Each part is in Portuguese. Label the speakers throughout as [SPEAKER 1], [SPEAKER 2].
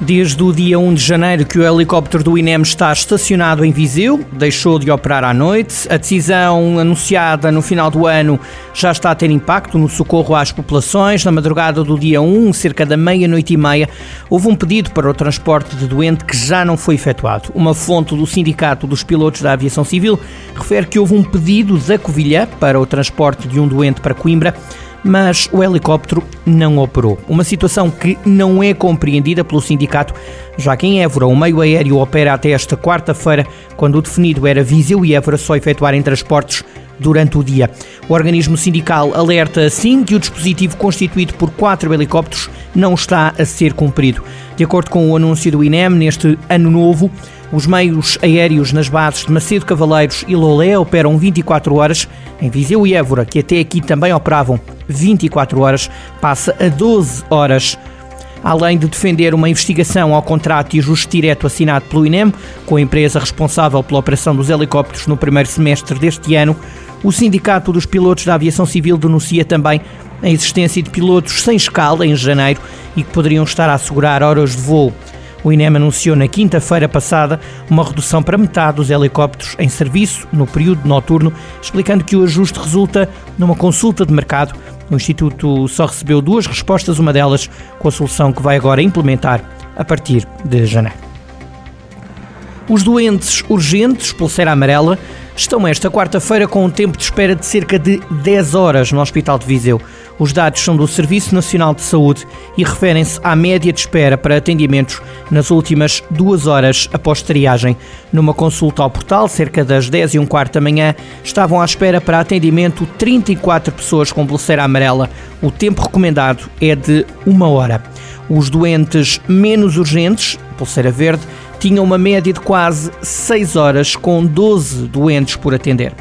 [SPEAKER 1] Desde o dia 1 de janeiro que o helicóptero do INEM está estacionado em Viseu, deixou de operar à noite. A decisão anunciada no final do ano já está a ter impacto no socorro às populações. Na madrugada do dia 1, cerca da meia-noite e meia, houve um pedido para o transporte de doente que já não foi efetuado. Uma fonte do Sindicato dos Pilotos da Aviação Civil refere que houve um pedido da Covilhã para o transporte de um doente para Coimbra mas o helicóptero não operou. Uma situação que não é compreendida pelo sindicato, já que em Évora o meio aéreo opera até esta quarta-feira, quando o definido era Viseu e Évora só efetuarem transportes durante o dia. O organismo sindical alerta assim que o dispositivo constituído por quatro helicópteros não está a ser cumprido. De acordo com o anúncio do INEM, neste ano novo, os meios aéreos nas bases de Macedo Cavaleiros e Lolé operam 24 horas. Em Viseu e Évora, que até aqui também operavam 24 horas, passa a 12 horas. Além de defender uma investigação ao contrato e ajuste direto assinado pelo INEM, com a empresa responsável pela operação dos helicópteros no primeiro semestre deste ano, o Sindicato dos Pilotos da Aviação Civil denuncia também a existência de pilotos sem escala em janeiro e que poderiam estar a assegurar horas de voo. O INEM anunciou na quinta-feira passada uma redução para metade dos helicópteros em serviço no período noturno, explicando que o ajuste resulta numa consulta de mercado. O Instituto só recebeu duas respostas, uma delas com a solução que vai agora implementar a partir de janeiro. Os doentes urgentes, pulseira amarela, estão esta quarta-feira com um tempo de espera de cerca de 10 horas no Hospital de Viseu. Os dados são do Serviço Nacional de Saúde e referem-se à média de espera para atendimentos nas últimas duas horas após triagem. Numa consulta ao portal, cerca das 10 e um quarto da manhã, estavam à espera para atendimento 34 pessoas com pulseira amarela. O tempo recomendado é de uma hora. Os doentes menos urgentes, pulseira verde, tinham uma média de quase 6 horas, com 12 doentes por atender.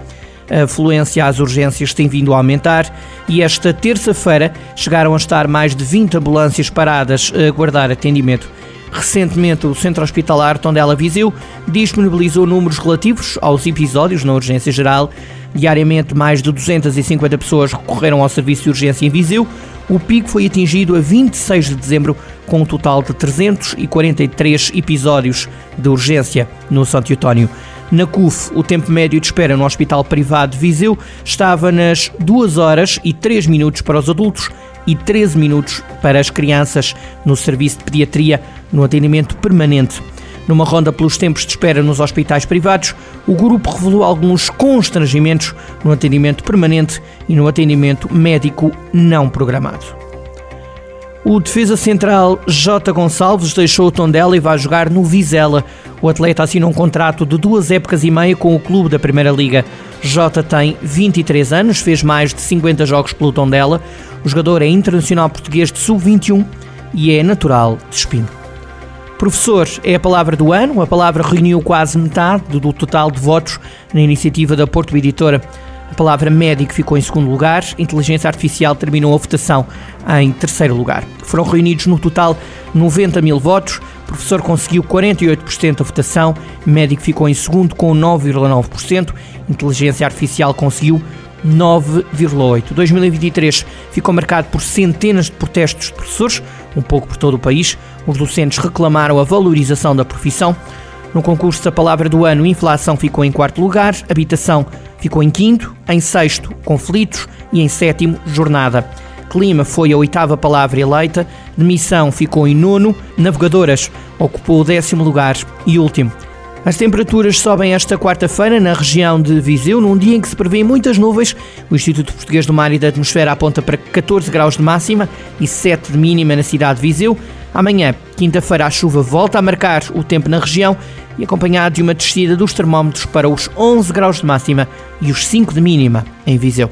[SPEAKER 1] A afluência às urgências tem vindo a aumentar e esta terça-feira chegaram a estar mais de 20 ambulâncias paradas a aguardar atendimento. Recentemente, o Centro Hospitalar Tondela Viseu disponibilizou números relativos aos episódios na urgência geral. Diariamente, mais de 250 pessoas recorreram ao serviço de urgência em Viseu. O pico foi atingido a 26 de dezembro, com um total de 343 episódios de urgência no Santo Eutónio. Na CUF, o tempo médio de espera no Hospital Privado de Viseu estava nas 2 horas e 3 minutos para os adultos e 13 minutos para as crianças no serviço de pediatria no atendimento permanente. Numa ronda pelos tempos de espera nos hospitais privados, o grupo revelou alguns constrangimentos no atendimento permanente e no atendimento médico não programado. O defesa central J. Gonçalves deixou o Tondela e vai jogar no Vizela. O atleta assina um contrato de duas épocas e meia com o clube da Primeira Liga. J tem 23 anos, fez mais de 50 jogos pelo Tondela. O jogador é internacional português de sub-21 e é natural de Espinho. Professor é a palavra do ano. A palavra reuniu quase metade do total de votos na iniciativa da Porto Editora. A palavra médico ficou em segundo lugar, inteligência artificial terminou a votação em terceiro lugar. Foram reunidos no total 90 mil votos, professor conseguiu 48% da votação, médico ficou em segundo com 9,9%, inteligência artificial conseguiu 9,8%. 2023 ficou marcado por centenas de protestos de professores, um pouco por todo o país. Os docentes reclamaram a valorização da profissão. No concurso da palavra do ano, inflação ficou em quarto lugar, habitação ficou em quinto, em sexto, conflitos e em sétimo, jornada. Clima foi a oitava palavra eleita, demissão ficou em nono, navegadoras ocupou o décimo lugar e último. As temperaturas sobem esta quarta-feira na região de Viseu, num dia em que se prevêem muitas nuvens. O Instituto Português do Mar e da Atmosfera aponta para 14 graus de máxima e 7 de mínima na cidade de Viseu. Amanhã, quinta-feira, a chuva volta a marcar o tempo na região e acompanhado de uma descida dos termómetros para os 11 graus de máxima e os 5 de mínima em Viseu.